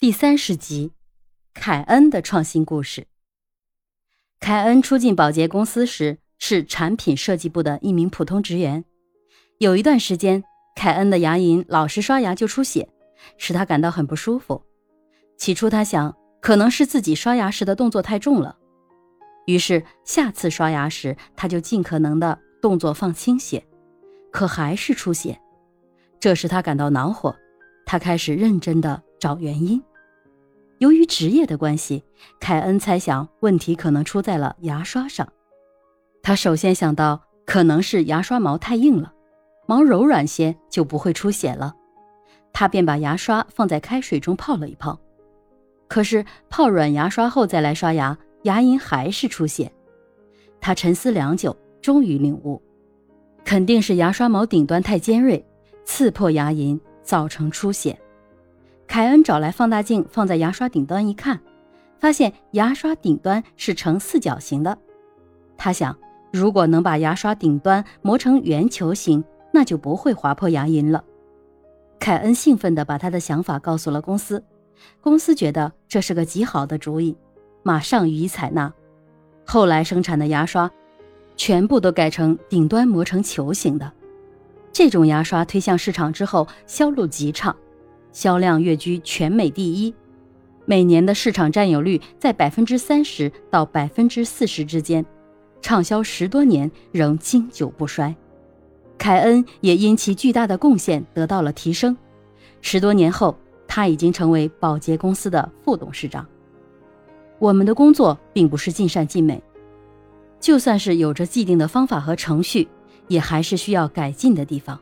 第三十集，凯恩的创新故事。凯恩初进保洁公司时是产品设计部的一名普通职员。有一段时间，凯恩的牙龈老是刷牙就出血，使他感到很不舒服。起初，他想可能是自己刷牙时的动作太重了，于是下次刷牙时他就尽可能的动作放轻些，可还是出血。这使他感到恼火，他开始认真的找原因。由于职业的关系，凯恩猜想问题可能出在了牙刷上。他首先想到可能是牙刷毛太硬了，毛柔软些就不会出血了。他便把牙刷放在开水中泡了一泡。可是泡软牙刷后再来刷牙，牙龈还是出血。他沉思良久，终于领悟，肯定是牙刷毛顶端太尖锐，刺破牙龈，造成出血。凯恩找来放大镜，放在牙刷顶端一看，发现牙刷顶端是呈四角形的。他想，如果能把牙刷顶端磨成圆球形，那就不会划破牙龈了。凯恩兴奋地把他的想法告诉了公司，公司觉得这是个极好的主意，马上予以采纳。后来生产的牙刷，全部都改成顶端磨成球形的。这种牙刷推向市场之后，销路极畅。销量跃居全美第一，每年的市场占有率在百分之三十到百分之四十之间，畅销十多年仍经久不衰。凯恩也因其巨大的贡献得到了提升，十多年后他已经成为宝洁公司的副董事长。我们的工作并不是尽善尽美，就算是有着既定的方法和程序，也还是需要改进的地方。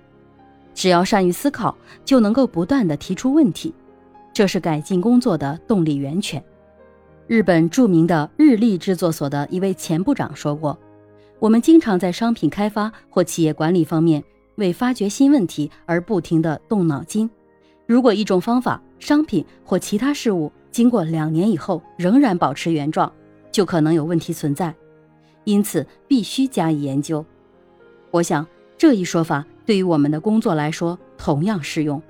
只要善于思考，就能够不断的提出问题，这是改进工作的动力源泉。日本著名的日立制作所的一位前部长说过：“我们经常在商品开发或企业管理方面为发掘新问题而不停地动脑筋。如果一种方法、商品或其他事物经过两年以后仍然保持原状，就可能有问题存在，因此必须加以研究。”我想这一说法。对于我们的工作来说，同样适用。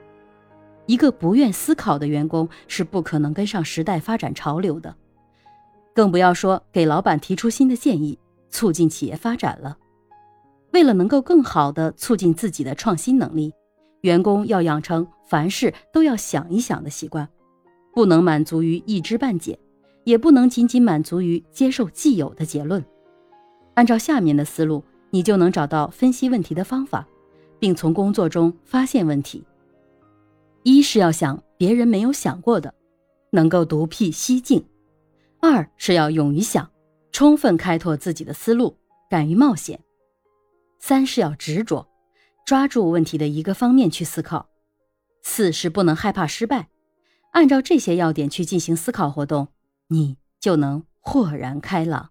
一个不愿思考的员工是不可能跟上时代发展潮流的，更不要说给老板提出新的建议，促进企业发展了。为了能够更好地促进自己的创新能力，员工要养成凡事都要想一想的习惯，不能满足于一知半解，也不能仅仅满足于接受既有的结论。按照下面的思路，你就能找到分析问题的方法。并从工作中发现问题。一是要想别人没有想过的，能够独辟蹊径；二是要勇于想，充分开拓自己的思路，敢于冒险；三是要执着，抓住问题的一个方面去思考；四是不能害怕失败。按照这些要点去进行思考活动，你就能豁然开朗。